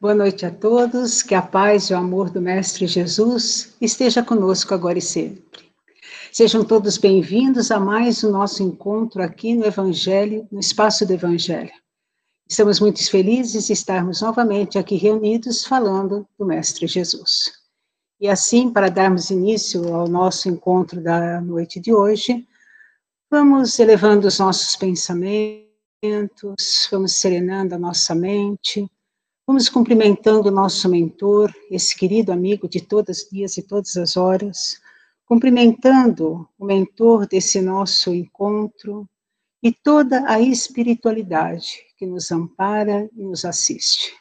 Boa noite a todos, que a paz e o amor do Mestre Jesus esteja conosco agora e sempre. Sejam todos bem-vindos a mais o nosso encontro aqui no Evangelho, no Espaço do Evangelho. Estamos muito felizes de estarmos novamente aqui reunidos falando do Mestre Jesus. E assim, para darmos início ao nosso encontro da noite de hoje, vamos elevando os nossos pensamentos, vamos serenando a nossa mente, Vamos cumprimentando o nosso mentor, esse querido amigo de todos os dias e todas as horas, cumprimentando o mentor desse nosso encontro e toda a espiritualidade que nos ampara e nos assiste.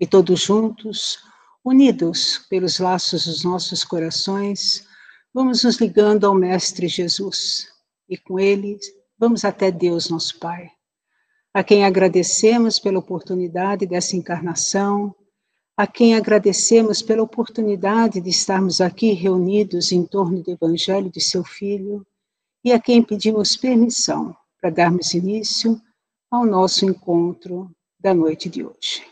E todos juntos, unidos pelos laços dos nossos corações, vamos nos ligando ao Mestre Jesus e com ele vamos até Deus, nosso Pai a quem agradecemos pela oportunidade dessa encarnação, a quem agradecemos pela oportunidade de estarmos aqui reunidos em torno do Evangelho de seu Filho, e a quem pedimos permissão para darmos início ao nosso encontro da noite de hoje.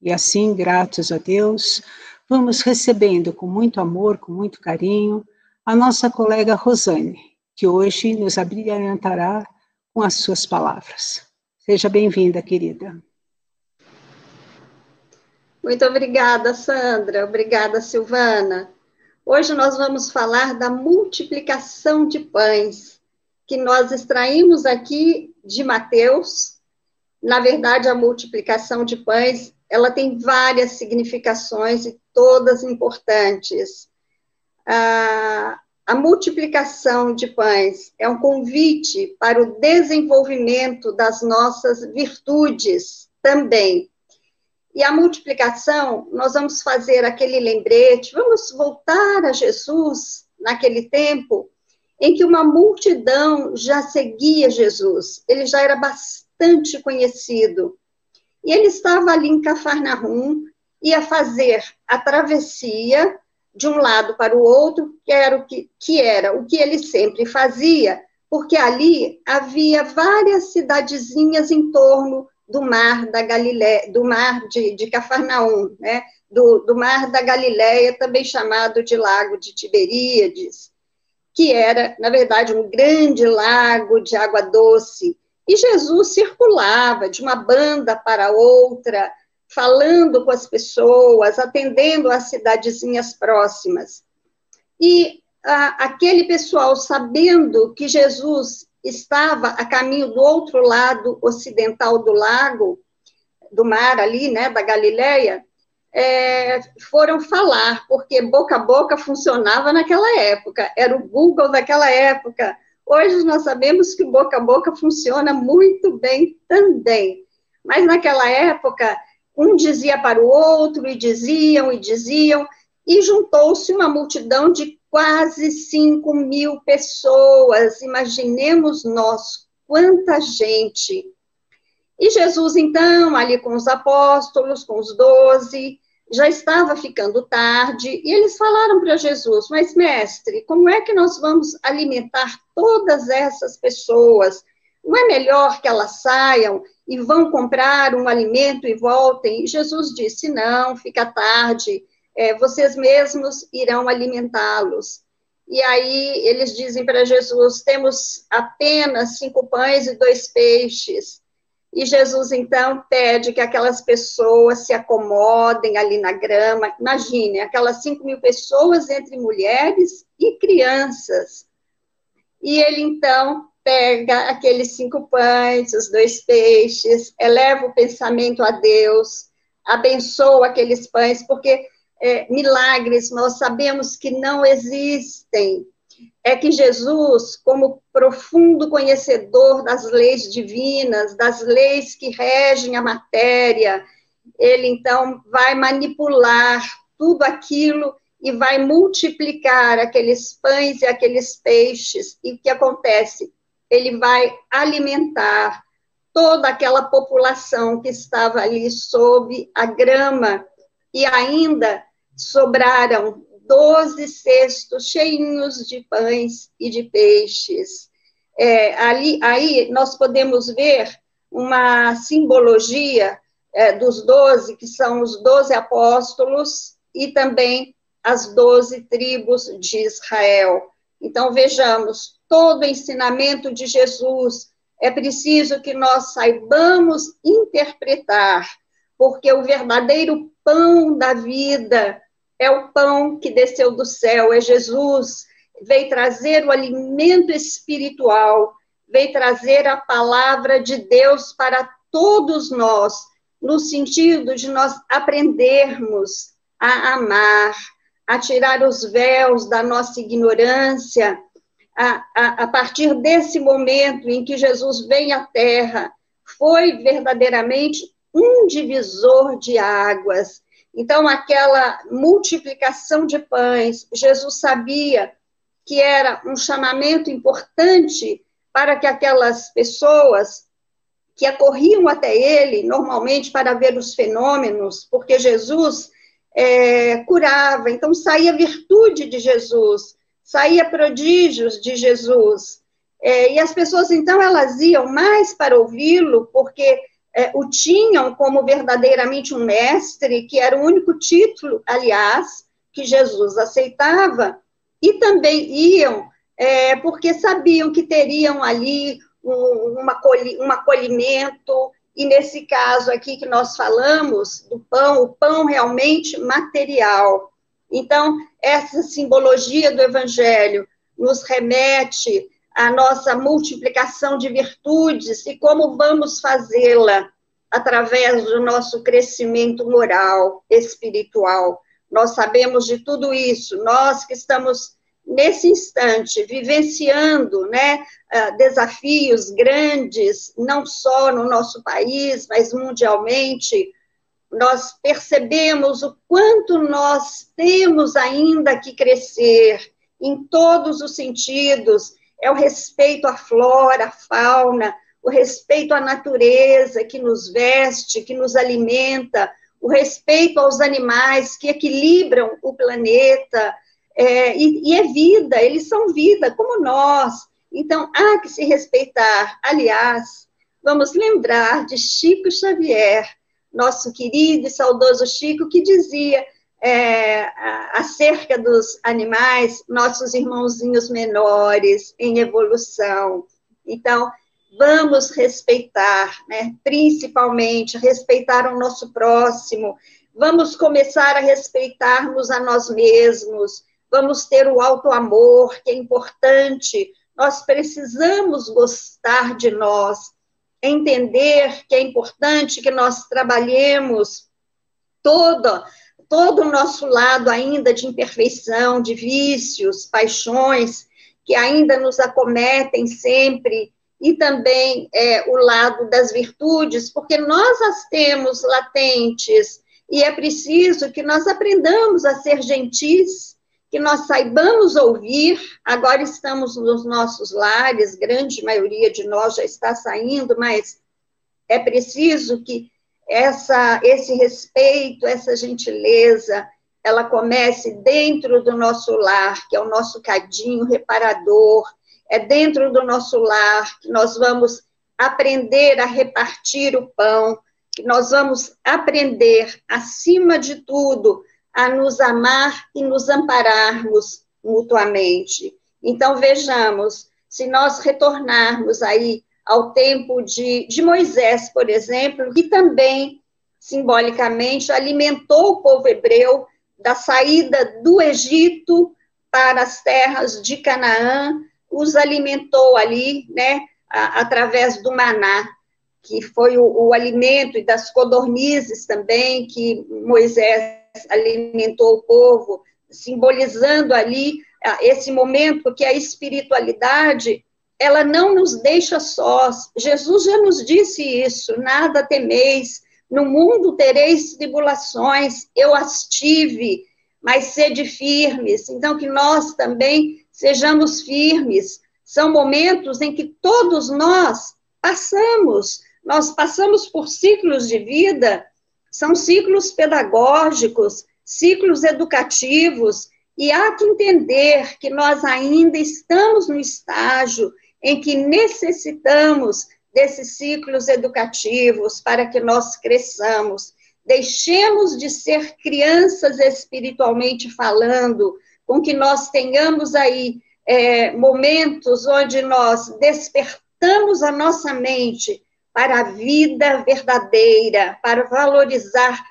E assim, gratos a Deus, vamos recebendo com muito amor, com muito carinho, a nossa colega Rosane, que hoje nos abrilhantará com as suas palavras. Seja bem-vinda, querida. Muito obrigada, Sandra. Obrigada, Silvana. Hoje nós vamos falar da multiplicação de pães, que nós extraímos aqui de Mateus. Na verdade, a multiplicação de pães, ela tem várias significações e todas importantes. Ah, a multiplicação de pães é um convite para o desenvolvimento das nossas virtudes também. E a multiplicação, nós vamos fazer aquele lembrete, vamos voltar a Jesus naquele tempo em que uma multidão já seguia Jesus, ele já era bastante conhecido. E ele estava ali em Cafarnaum, ia fazer a travessia de um lado para o outro, que era o que, que era o que ele sempre fazia, porque ali havia várias cidadezinhas em torno do mar da Galileia, do mar de, de Cafarnaum, né? Do, do mar da Galileia, também chamado de Lago de Tiberíades, que era, na verdade, um grande lago de água doce. E Jesus circulava de uma banda para outra, falando com as pessoas, atendendo as cidadezinhas próximas. E a, aquele pessoal, sabendo que Jesus estava a caminho do outro lado ocidental do lago, do mar ali, né, da Galileia, é, foram falar, porque boca a boca funcionava naquela época, era o Google daquela época. Hoje nós sabemos que boca a boca funciona muito bem também. Mas naquela época, um dizia para o outro, e diziam, e diziam, e juntou-se uma multidão de quase 5 mil pessoas. Imaginemos nós, quanta gente. E Jesus, então, ali com os apóstolos, com os doze, já estava ficando tarde, e eles falaram para Jesus: Mas, mestre, como é que nós vamos alimentar todas essas pessoas? Não é melhor que elas saiam e vão comprar um alimento e voltem? Jesus disse: Não, fica tarde, é, vocês mesmos irão alimentá-los. E aí eles dizem para Jesus: Temos apenas cinco pães e dois peixes. E Jesus então pede que aquelas pessoas se acomodem ali na grama. Imagine, aquelas cinco mil pessoas entre mulheres e crianças. E ele então pega aqueles cinco pães, os dois peixes, eleva o pensamento a Deus, abençoa aqueles pães, porque é, milagres nós sabemos que não existem. É que Jesus, como profundo conhecedor das leis divinas, das leis que regem a matéria, ele então vai manipular tudo aquilo e vai multiplicar aqueles pães e aqueles peixes. E o que acontece? Ele vai alimentar toda aquela população que estava ali sob a grama, e ainda sobraram doze cestos cheinhos de pães e de peixes. É, ali, aí nós podemos ver uma simbologia é, dos doze, que são os doze apóstolos, e também as doze tribos de Israel. Então, vejamos, todo o ensinamento de Jesus. É preciso que nós saibamos interpretar, porque o verdadeiro pão da vida é o pão que desceu do céu, é Jesus, veio trazer o alimento espiritual, veio trazer a palavra de Deus para todos nós, no sentido de nós aprendermos a amar, a tirar os véus da nossa ignorância, a, a, a partir desse momento em que Jesus vem à Terra, foi verdadeiramente um divisor de águas. Então, aquela multiplicação de pães, Jesus sabia que era um chamamento importante para que aquelas pessoas que acorriam até ele, normalmente para ver os fenômenos, porque Jesus é, curava, então saía virtude de Jesus, saía prodígios de Jesus. É, e as pessoas, então, elas iam mais para ouvi-lo, porque é, o tinham como verdadeiramente um mestre, que era o único título, aliás, que Jesus aceitava, e também iam é, porque sabiam que teriam ali um, uma, um acolhimento, e nesse caso aqui que nós falamos do pão, o pão realmente material. Então, essa simbologia do Evangelho nos remete à nossa multiplicação de virtudes e como vamos fazê-la através do nosso crescimento moral, espiritual. Nós sabemos de tudo isso, nós que estamos nesse instante, vivenciando né, ah, desafios grandes, não só no nosso país, mas mundialmente, nós percebemos o quanto nós temos ainda que crescer em todos os sentidos é o respeito à flora, à fauna, o respeito à natureza que nos veste, que nos alimenta, o respeito aos animais que equilibram o planeta, é, e, e é vida, eles são vida, como nós. Então, há que se respeitar. Aliás, vamos lembrar de Chico Xavier, nosso querido e saudoso Chico, que dizia é, acerca dos animais, nossos irmãozinhos menores em evolução. Então, vamos respeitar, né? principalmente respeitar o nosso próximo, vamos começar a respeitarmos a nós mesmos, vamos ter o auto-amor, que é importante, nós precisamos gostar de nós, entender que é importante que nós trabalhemos todo, todo o nosso lado ainda de imperfeição, de vícios, paixões, que ainda nos acometem sempre, e também é, o lado das virtudes, porque nós as temos latentes, e é preciso que nós aprendamos a ser gentis, que nós saibamos ouvir. Agora estamos nos nossos lares, grande maioria de nós já está saindo, mas é preciso que essa, esse respeito, essa gentileza, ela comece dentro do nosso lar, que é o nosso cadinho reparador, é dentro do nosso lar que nós vamos aprender a repartir o pão, que nós vamos aprender, acima de tudo, a nos amar e nos ampararmos mutuamente. Então, vejamos, se nós retornarmos aí ao tempo de, de Moisés, por exemplo, que também, simbolicamente, alimentou o povo hebreu da saída do Egito para as terras de Canaã, os alimentou ali, né, através do maná, que foi o, o alimento, e das codornizes também, que Moisés alimentou o povo, simbolizando ali ah, esse momento que a espiritualidade ela não nos deixa sós. Jesus já nos disse isso: nada temeis, no mundo tereis tribulações, eu as tive, mas sede firmes. Então, que nós também sejamos firmes. São momentos em que todos nós passamos, nós passamos por ciclos de vida são ciclos pedagógicos, ciclos educativos, e há que entender que nós ainda estamos no estágio em que necessitamos desses ciclos educativos para que nós cresçamos. Deixemos de ser crianças espiritualmente falando, com que nós tenhamos aí é, momentos onde nós despertamos a nossa mente para a vida verdadeira, para valorizar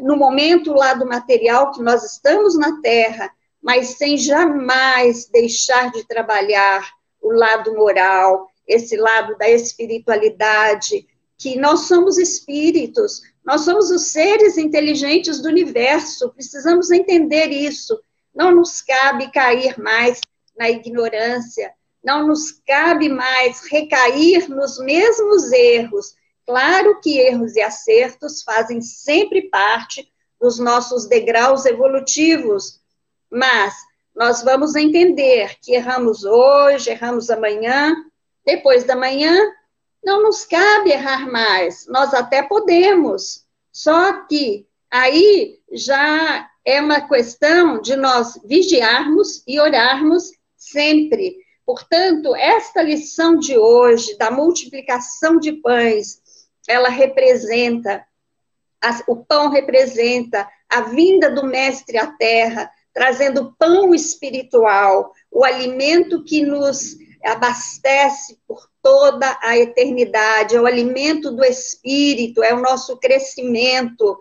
no momento lá do material que nós estamos na Terra, mas sem jamais deixar de trabalhar o lado moral, esse lado da espiritualidade, que nós somos espíritos, nós somos os seres inteligentes do universo, precisamos entender isso. Não nos cabe cair mais na ignorância, não nos cabe mais recair nos mesmos erros. Claro que erros e acertos fazem sempre parte dos nossos degraus evolutivos, mas nós vamos entender que erramos hoje, erramos amanhã, depois da manhã, não nos cabe errar mais. Nós até podemos, só que aí já é uma questão de nós vigiarmos e orarmos sempre. Portanto, esta lição de hoje, da multiplicação de pães, ela representa, o pão representa a vinda do Mestre à Terra, trazendo pão espiritual, o alimento que nos abastece por toda a eternidade, é o alimento do Espírito, é o nosso crescimento,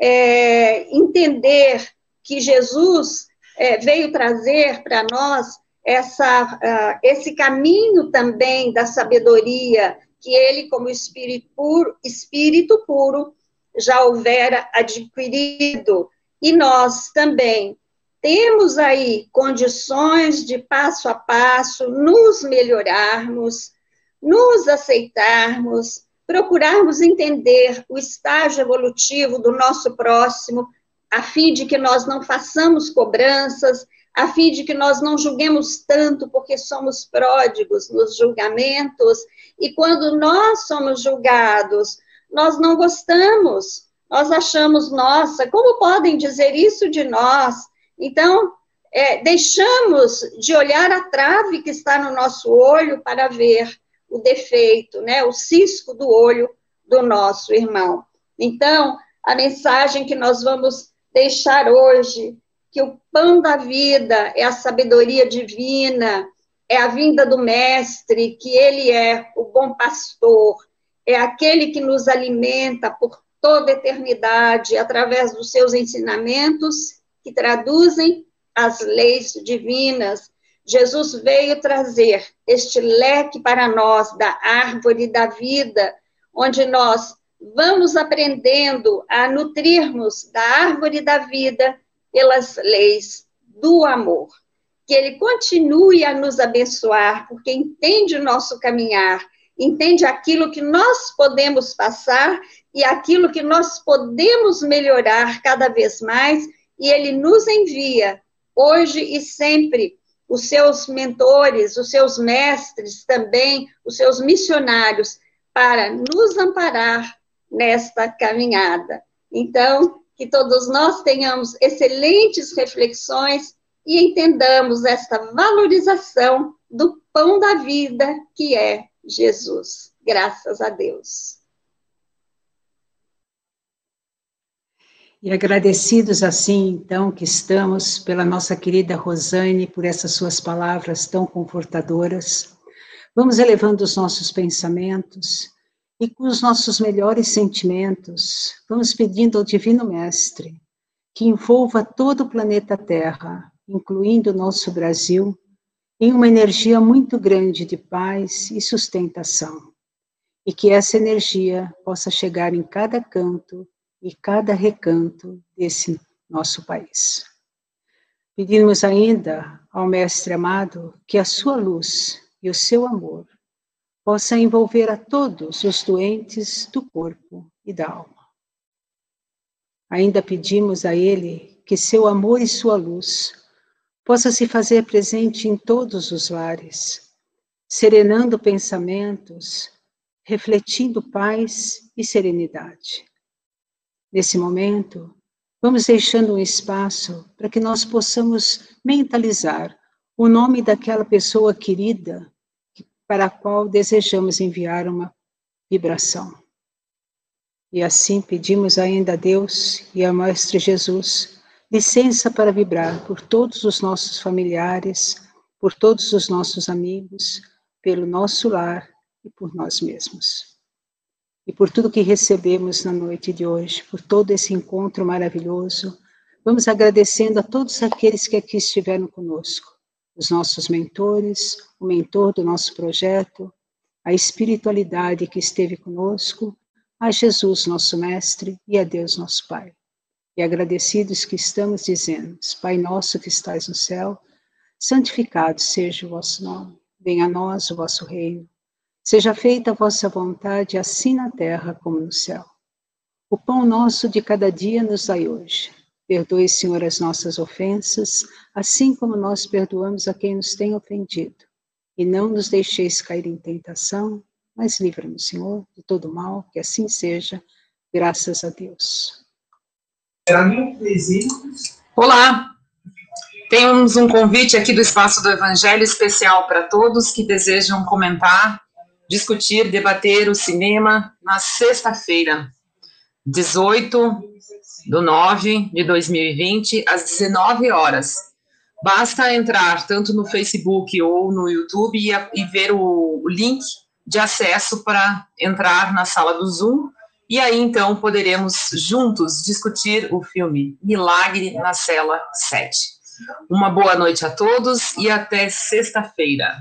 é, entender que Jesus é, veio trazer para nós essa, uh, esse caminho também da sabedoria, que ele, como espírito puro, espírito puro, já houvera adquirido. E nós também temos aí condições de passo a passo nos melhorarmos, nos aceitarmos, procurarmos entender o estágio evolutivo do nosso próximo, a fim de que nós não façamos cobranças a fim de que nós não julguemos tanto, porque somos pródigos nos julgamentos, e quando nós somos julgados, nós não gostamos, nós achamos, nossa, como podem dizer isso de nós? Então, é, deixamos de olhar a trave que está no nosso olho para ver o defeito, né, o cisco do olho do nosso irmão. Então, a mensagem que nós vamos deixar hoje que o pão da vida é a sabedoria divina, é a vinda do Mestre, que ele é o bom pastor, é aquele que nos alimenta por toda eternidade através dos seus ensinamentos que traduzem as leis divinas. Jesus veio trazer este leque para nós da árvore da vida, onde nós vamos aprendendo a nutrirmos da árvore da vida pelas leis do amor. Que Ele continue a nos abençoar, porque entende o nosso caminhar, entende aquilo que nós podemos passar e aquilo que nós podemos melhorar cada vez mais, e Ele nos envia, hoje e sempre, os seus mentores, os seus mestres também, os seus missionários, para nos amparar nesta caminhada. Então, que todos nós tenhamos excelentes reflexões e entendamos esta valorização do pão da vida que é Jesus. Graças a Deus. E agradecidos assim, então, que estamos pela nossa querida Rosane, por essas suas palavras tão confortadoras, vamos elevando os nossos pensamentos e com os nossos melhores sentimentos, vamos pedindo ao Divino Mestre que envolva todo o planeta Terra, incluindo o nosso Brasil, em uma energia muito grande de paz e sustentação, e que essa energia possa chegar em cada canto e cada recanto desse nosso país. Pedimos ainda ao Mestre amado que a sua luz e o seu amor possa envolver a todos os doentes do corpo e da alma. Ainda pedimos a Ele que seu amor e sua luz possa se fazer presente em todos os lares, serenando pensamentos, refletindo paz e serenidade. Nesse momento, vamos deixando um espaço para que nós possamos mentalizar o nome daquela pessoa querida para a qual desejamos enviar uma vibração. E assim pedimos ainda a Deus e ao Mestre Jesus licença para vibrar por todos os nossos familiares, por todos os nossos amigos, pelo nosso lar e por nós mesmos. E por tudo que recebemos na noite de hoje, por todo esse encontro maravilhoso, vamos agradecendo a todos aqueles que aqui estiveram conosco, os nossos mentores, o mentor do nosso projeto, a espiritualidade que esteve conosco, a Jesus, nosso Mestre, e a Deus, nosso Pai. E agradecidos que estamos dizendo, Pai nosso que estais no céu, santificado seja o vosso nome, venha a nós o vosso reino, seja feita a vossa vontade, assim na terra como no céu. O pão nosso de cada dia nos dai hoje. Perdoe, Senhor, as nossas ofensas, assim como nós perdoamos a quem nos tem ofendido. E não nos deixeis cair em tentação, mas livra-nos, Senhor, de todo mal, que assim seja, graças a Deus. Olá, temos um convite aqui do Espaço do Evangelho especial para todos que desejam comentar, discutir, debater o cinema na sexta-feira, 18 do 9 de 2020, às 19 horas. Basta entrar tanto no Facebook ou no YouTube e, e ver o, o link de acesso para entrar na sala do Zoom. E aí, então, poderemos juntos discutir o filme Milagre na Cela 7. Uma boa noite a todos e até sexta-feira.